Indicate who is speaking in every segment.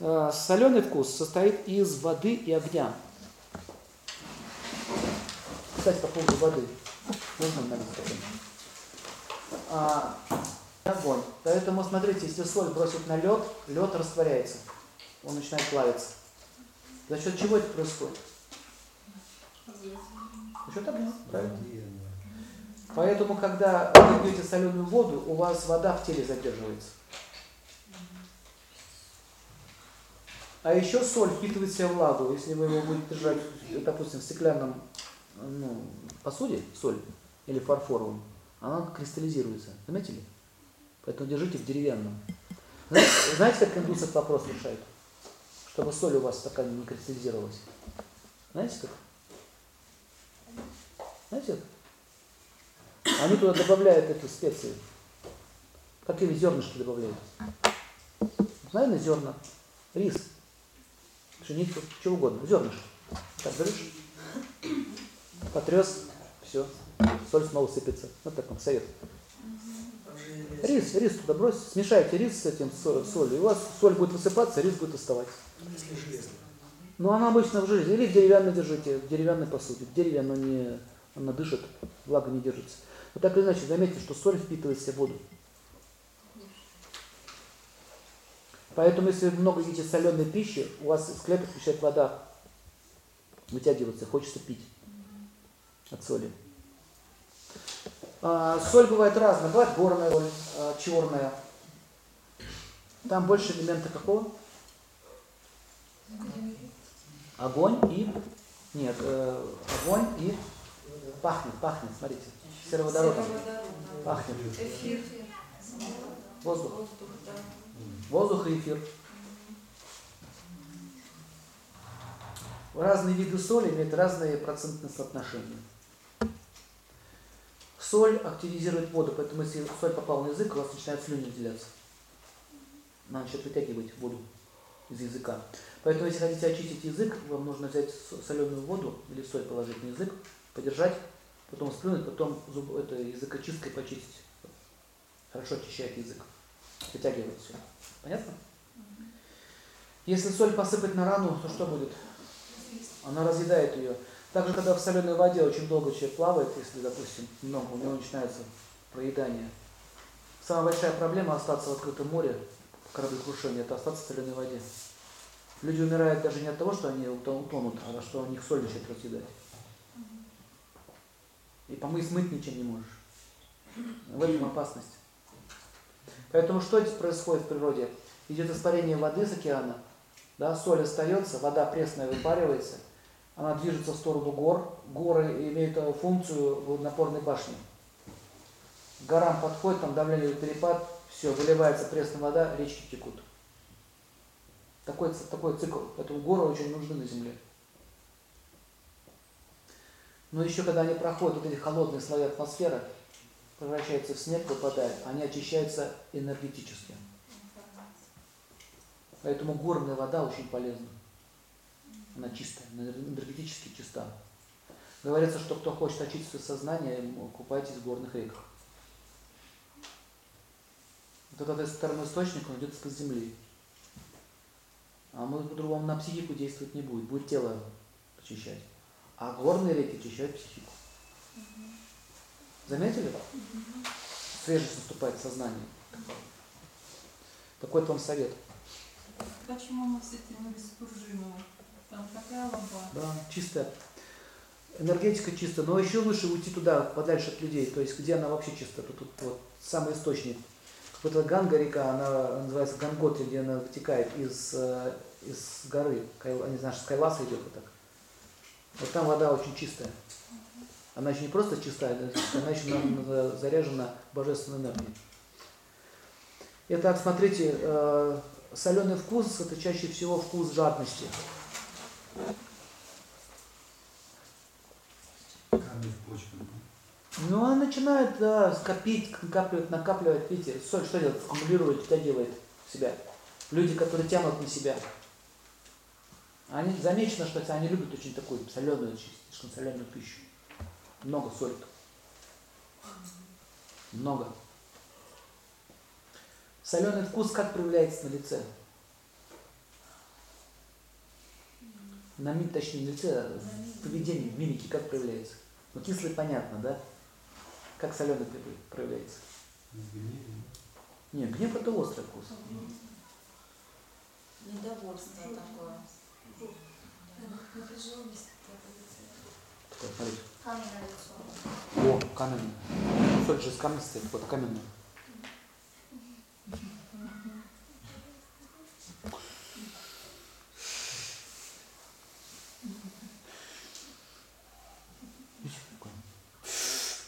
Speaker 1: Э, соленый вкус состоит из воды и огня. Кстати, по поводу воды. Нужно налить а, огонь. Поэтому смотрите, если соль бросить на лед, лед растворяется. Он начинает плавиться. За счет чего это происходит? За счет огня. Правильно. Поэтому, когда вы пьете соленую воду, у вас вода в теле задерживается. А еще соль впитывает в себя влагу. Если вы его будете держать, допустим, в стеклянном ну, посуде, соль, или фарфоровом, она кристаллизируется. Заметили? Поэтому держите в деревянном. Знаете, знаете как индусы этот вопрос решают? Чтобы соль у вас в стакане не кристаллизировалась. Знаете как? Знаете как? Они туда добавляют эту специю. Какими зернышки добавляют? Наверное, зерна. Рис пшеницу, что угодно, зернышко. Так, берешь, потрес, все, соль снова сыпется. Вот так вам совет. Рис, рис туда брось, смешайте рис с этим солью, и у вас соль будет высыпаться, рис будет оставаться. Ну, она обычно в железе. Или в деревянной держите, в деревянной посуде. В дереве оно не, она дышит, влага не держится. Вот так или иначе, заметьте, что соль впитывает в себя воду. Поэтому, если вы много едите соленой пищи, у вас из клеток начинает вода вытягиваться, хочется пить от соли. А, соль бывает разная. Бывает горная соль, а, черная. Там больше элемента какого? Огонь и... Нет, э, огонь и... Пахнет, пахнет, смотрите. Сероводородом. Пахнет. Воздух. Воздух и эфир. Разные виды соли имеют разные процентные соотношения. Соль активизирует воду, поэтому если соль попала на язык, у вас начинает слюни выделяться. Она начинает вытягивать воду из языка. Поэтому, если хотите очистить язык, вам нужно взять соленую воду или соль положить на язык, подержать, потом сплюнуть, потом зуб, это языкочисткой почистить. Хорошо очищает язык, вытягивает все. Понятно? Если соль посыпать на рану, то что будет? Она разъедает ее. Также, когда в соленой воде очень долго человек плавает, если, допустим, много, у него начинается проедание. Самая большая проблема остаться в открытом море, кораблекрушение, это остаться в соленой воде. Люди умирают даже не от того, что они утонут, а что у них соль начинает разъедать. И помыть смыть ничем не можешь. В этом опасность. Поэтому что здесь происходит в природе? Идет испарение воды с океана, да, соль остается, вода пресная выпаривается, она движется в сторону гор, горы имеют э, функцию напорной башни. Горам подходит, там давление перепад, все, выливается пресная вода, речки текут. Такой, такой цикл. Поэтому горы очень нужны на Земле. Но еще когда они проходят вот эти холодные слои атмосферы, превращаются в снег, выпадают, они очищаются энергетически. Поэтому горная вода очень полезна. Она чистая, энергетически чиста. Говорится, что кто хочет очистить свое сознание, купайтесь в горных реках. Вот этот источник, он идет из-под земли. А мы по-другому на психику действовать не будет, будет тело очищать. А горные реки очищают психику. Заметили? Свежесть наступает в сознании. Такой вам совет.
Speaker 2: Почему мы с этим беспружинного? Там такая лоба.
Speaker 1: Да, чистая. Энергетика чистая, но еще лучше уйти туда, подальше от людей, то есть где она вообще чистая, тут, тут вот самый источник. Какой-то Ганга река, она называется Ганготри, где она вытекает из, э, из горы, не знаю, с Кайласа идет вот так. Вот там вода очень чистая. Она еще не просто чистая, она еще заряжена божественной энергией. Итак, смотрите, э, соленый вкус – это чаще всего вкус жадности. Ну, она начинает да, скопить, накапливать, накапливать, видите, соль что делает? Аккумулирует, втягивает в себя. Люди, которые тянут на себя. Они замечено, что они любят очень такую соленую, слишком соленую пищу. Много соли. Много. Соленый вкус как проявляется на лице? На ми, точнее, на лице, в поведении, в мимике как проявляется? Ну, кислый понятно, да? Как соленый проявляется? Нет, гнев это острый вкус.
Speaker 3: Недовольство такое.
Speaker 1: Такое, смотрите.
Speaker 3: Каменное.
Speaker 1: О, каменный. Соль же из камня стоит, вот каменный.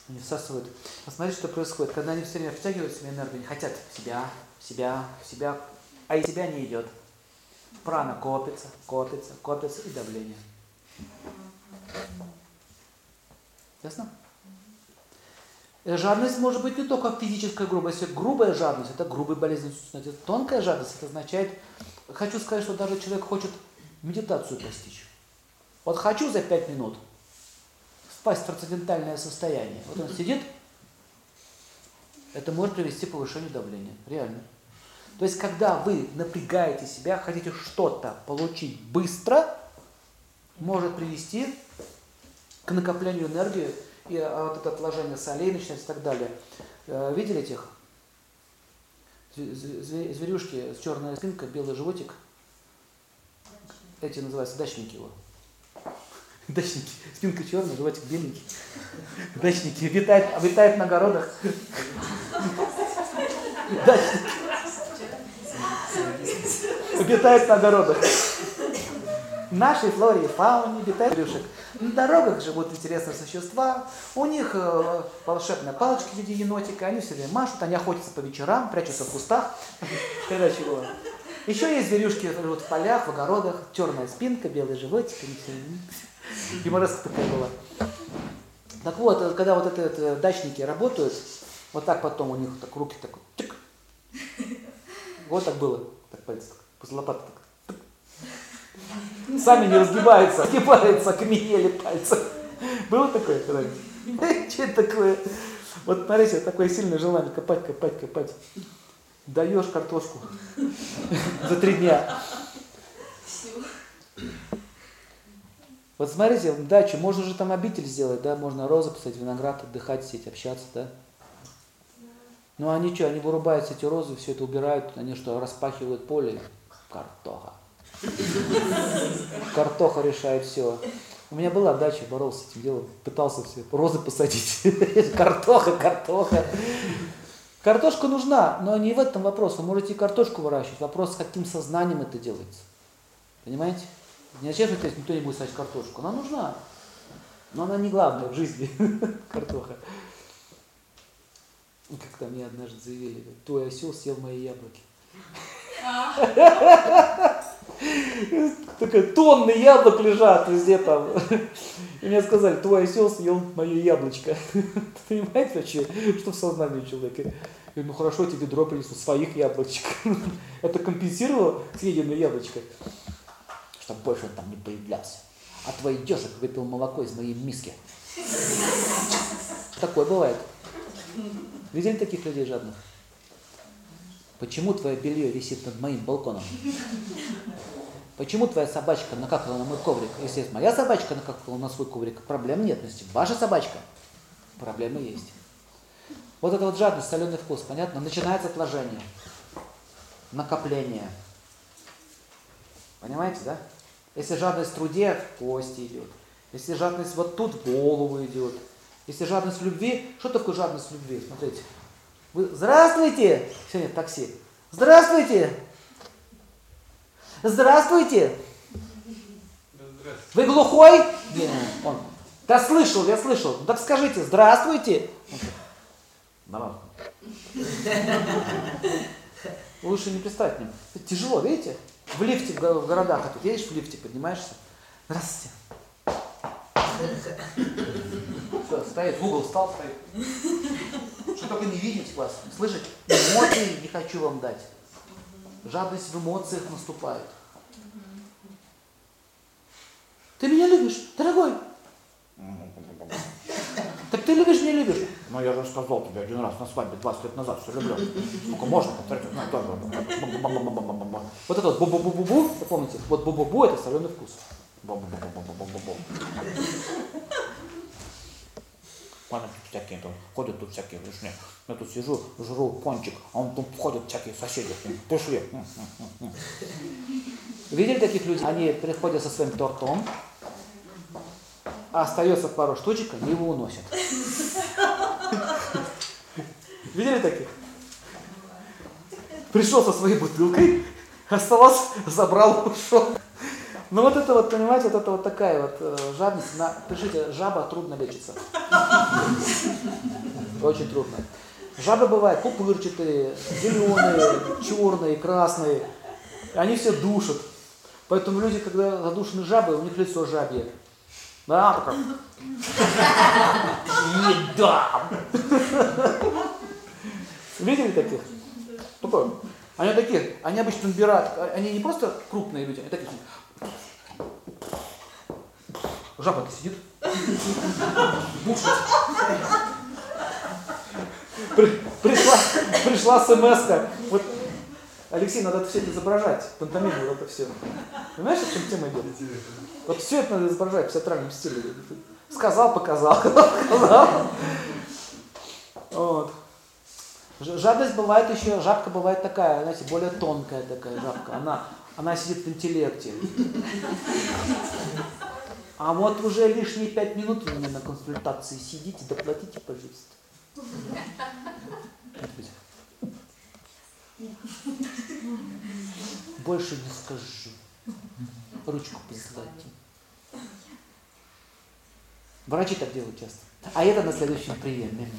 Speaker 1: Они всасывают. Посмотрите, что происходит. Когда они все время втягивают себе энергию, они хотят в себя, в себя, в себя, а из себя не идет. Прана копится, копится, копится и давление. Ясно? Э, жадность может быть не только физическая грубость. Грубая жадность – это грубая болезнь. Тонкая жадность – это означает, хочу сказать, что даже человек хочет медитацию постичь. Вот хочу за пять минут впасть в трансцендентальное состояние. Вот он сидит, это может привести к повышению давления. Реально. То есть, когда вы напрягаете себя, хотите что-то получить быстро, может привести к накоплению энергии, и а, вот это отложение солей начинается и так далее. Э, видели этих? Зверюшки с черной спинкой, белый животик. Эти называются дачники его. Дачники. Спинка черная, животик беленький. Дачники. Витает, витает на огородах. Дачники. Витает на огородах. В нашей флоре и фауне обитают рюшек. На дорогах живут интересные существа. У них э, волшебная палочка в виде енотика. Они все время машут, они охотятся по вечерам, прячутся в кустах. Когда чего. Еще есть зверюшки, живут в полях, в огородах. Черная спинка, белый животик. Юмореска такая была. Так вот, когда вот это, это дачники работают, вот так потом у них так руки так, тик. Вот так было. Так пальцы после лопаты так. Сами не разгибаются, разгибаются, каменели пальцы. Было такое когда-нибудь? Что это такое? Вот смотрите, такое сильное желание копать, копать, копать. Даешь картошку за три дня. Вот смотрите, дачу, можно же там обитель сделать, да, можно розы посадить, виноград, отдыхать, сидеть, общаться, да. Ну они что, они вырубают эти розы, все это убирают, они что, распахивают поле? Картоха. Картоха решает все. У меня была дача, боролся с этим делом, пытался все розы посадить. Картоха, картоха. Картошка нужна, но не в этом вопрос. Вы можете и картошку выращивать. Вопрос, с каким сознанием это делается. Понимаете? Не зачем что никто не будет садить картошку. Она нужна. Но она не главная в жизни. Картоха. Как там мне однажды заявили, твой осел съел мои яблоки. Такая тонны яблок лежат везде там. И мне сказали, твой осел съел мое яблочко. Понимаете вообще, что в сознании человека? Я ну хорошо, тебе ведро принесу своих яблочек. Это компенсировало съеденное яблочко, чтобы больше он там не появлялся. А твой дешек выпил молоко из моей миски. Такое бывает. Видели таких людей жадных? Почему твое белье висит над моим балконом? Почему твоя собачка накакала на мой коврик? Если моя собачка накакала на свой коврик, проблем нет. Если ваша собачка, проблемы есть. Вот это вот жадность, соленый вкус, понятно? Начинается отложение, накопление. Понимаете, да? Если жадность в труде, в кости идет. Если жадность вот тут, в голову идет. Если жадность в любви, что такое жадность в любви? Смотрите. Вы, здравствуйте! Сегодня такси. Здравствуйте! Здравствуйте! Вы глухой? Нет, он. Да слышал, я слышал. Так скажите, здравствуйте. Нормально. Лучше не пристать к ним. Тяжело, видите? В лифте в городах, а тут едешь в лифте, поднимаешься. Здравствуйте. Все, стоит, в угол встал, стоит. Только не видеть вас, слышать. Эмоции не хочу вам дать. Жадность в эмоциях наступает. Ты меня любишь, дорогой? Так ты любишь, не любишь? Ну, я же сказал тебе один раз на свадьбе 20 лет назад, что люблю. Сколько можно повторить? Ну, тоже. Вот это вот бу-бу-бу-бу-бу. Помните? Вот бу-бу-бу это соленый вкус.
Speaker 4: Бу-бу-бу-бу-бу-бу-бу. Тут всякие там ходят тут всякие, не, я тут сижу, жру пончик, а он тут ходят всякие соседи, м.
Speaker 1: Видели таких людей? Они приходят со своим тортом, а остается пару штучек, они его уносят. Видели таких? Пришел со своей бутылкой, осталось, забрал, ушел. Ну вот это вот, понимаете, вот это вот такая вот э, жадность. На, пишите, жаба трудно лечится. Очень трудно. Жабы бывают пупырчатые, зеленые, черные, красные. Они все душат. Поэтому люди, когда задушены жабой, у них лицо жабье. Да, такая. Не дам. Видели таких? Такое. Они такие, они обычно набирают, они не просто крупные люди, они такие. Жаба-то сидит. Пришла, пришла смс Вот, Алексей, надо все это изображать, пантомиму, вот это все. Понимаешь, о чем тема идет? Вот все это надо изображать в театральном стиле. Сказал, показал, показал. Вот. Жадность бывает еще, жабка бывает такая, знаете, более тонкая такая жабка. Она, она сидит в интеллекте. А вот уже лишние пять минут у меня на консультации сидите, доплатите, пожалуйста. Больше не скажу. Ручку присылайте. Врачи так делают часто. А это на следующем приеме.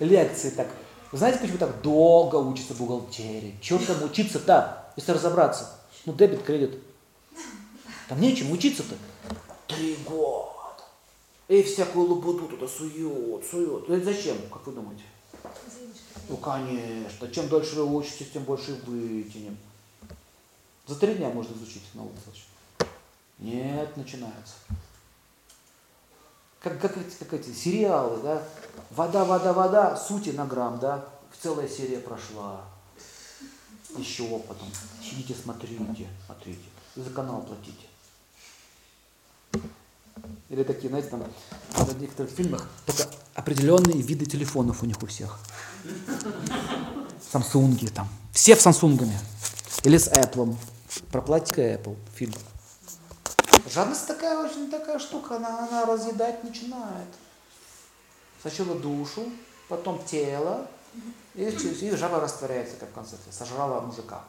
Speaker 1: Лекции так. Вы знаете, почему так долго учатся бухгалтерии? Чего там учиться-то, если разобраться? Ну, дебет, кредит. Там нечем учиться-то. Три года. И всякую лабуду туда сует, сует. Ну, это зачем, как вы думаете? Ну, конечно. Чем дольше вы учитесь, тем больше вытянем. За три дня можно изучить науку. Нет, начинается. Как, как, эти, как эти сериалы, да? Вода, вода, вода, сути на грамм, да? Целая серия прошла. Еще потом. Сидите, смотрите, смотрите. За канал платите. Или такие, знаете, там в некоторых фильмах только определенные виды телефонов у них у всех. Самсунги там. Все в Самсунгами. Или с Apple. Проплатите Apple фильм. Жадность такая очень такая штука, она, она разъедать начинает. Сначала душу, потом тело, и, и жаба растворяется, как в концерте. Сожрала мужика.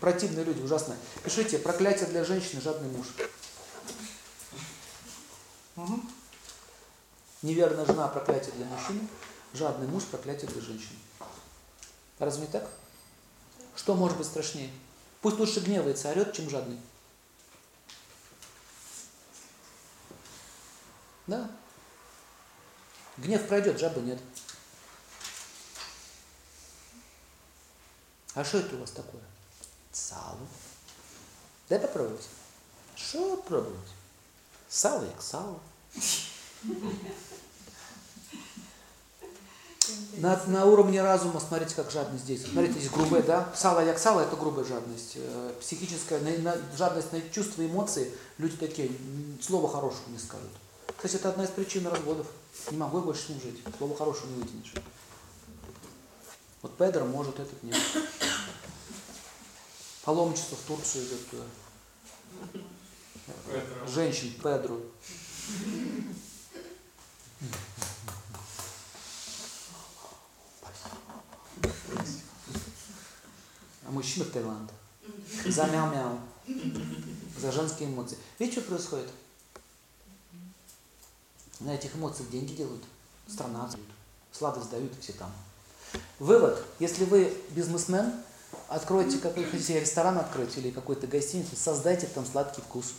Speaker 1: Противные люди, ужасно. Пишите, проклятие для женщины, жадный муж. Неверная жена, проклятие для мужчины. Жадный муж, проклятие для женщины. Разве не так? Что может быть страшнее? Пусть лучше гневается, орет, чем жадный. Да. Гнев пройдет, жабы нет. А что это у вас такое? Сало. Дай попробовать. Что пробовать? Сало як сало. На, на уровне разума, смотрите, как жадность здесь. Смотрите, здесь грубая, да? Сало як сало – это грубая жадность. Э, Психическая на, на, жадность на чувства, эмоции. Люди такие, слова хорошего не скажут. Кстати, это одна из причин разводов. Не могу я больше с ним жить. Слова хорошего не вытянешь. Вот Педро может, этот нет. Паломничество в Турцию идет туда. Женщин, Педро. А мужчина в Таиланд. За мяу-мяу. За женские эмоции. Видите, что происходит? На этих эмоциях деньги делают. Страна дают. Сладость дают, все там. Вывод. Если вы бизнесмен, откройте какой хотите ресторан открыть или какую-то гостиницу, создайте там сладкий вкус.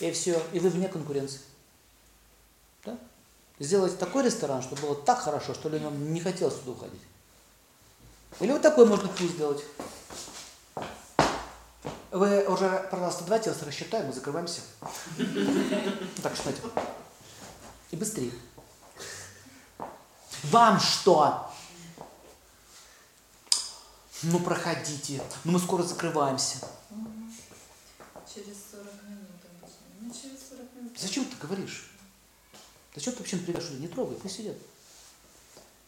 Speaker 1: И все. И вы вне конкуренции. Да? Сделайте такой ресторан, чтобы было так хорошо, что людям не хотелось туда уходить. Или вот такой можно вкус сделать. Вы уже, пожалуйста, давайте вас рассчитаем и закрываемся. Так, знаете. И быстрее. Вам что? Ну проходите, ну мы скоро закрываемся.
Speaker 3: Через 40 минут обычно. Ну, через 40 минут.
Speaker 1: Зачем ты говоришь? Зачем ты вообще приглашаешь? Не трогай, пусть сидят.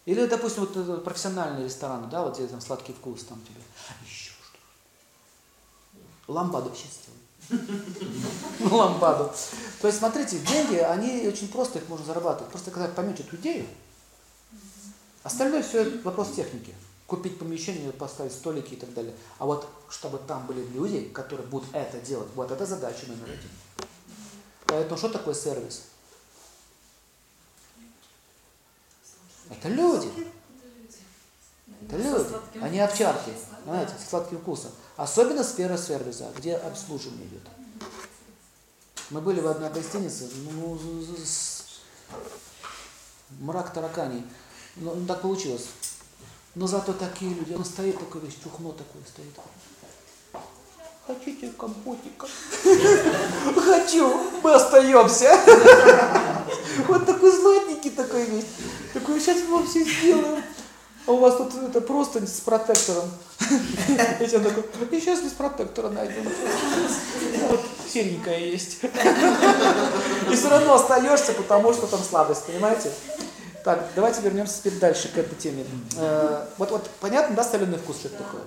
Speaker 1: Или, допустим, вот э, профессиональные рестораны, да, вот где там сладкий вкус, там тебе еще Ламбаду вообще сделай. Ламбаду. То есть, смотрите, деньги, они очень просто их можно зарабатывать. Просто когда поймете эту идею, остальное все вопрос техники. Купить помещение, поставить столики и так далее. А вот чтобы там были люди, которые будут это делать, вот это задача номер один. Поэтому что такое сервис? Это люди. Это люди, не овчарки. Знаете, с сладким вкусом. Особенно сфера сервиса, где обслуживание идет. Мы были в одной гостинице, ну, с- мрак тараканий. Ну, ну, так получилось. Но зато такие люди. Он стоит такой весь, чухно такой стоит. Хотите компотика? Хочу, мы остаемся. Вот такой злотненький такой весь. Такой, сейчас мы вам все сделаем. А у вас тут это просто с протектором. И такой, сейчас без протектора найдем. Вот серенькая есть. И все равно остаешься, потому что там слабость, понимаете? Так, давайте вернемся теперь дальше к этой теме. Э, Вот, вот понятно, да, соленый вкус, что это такое?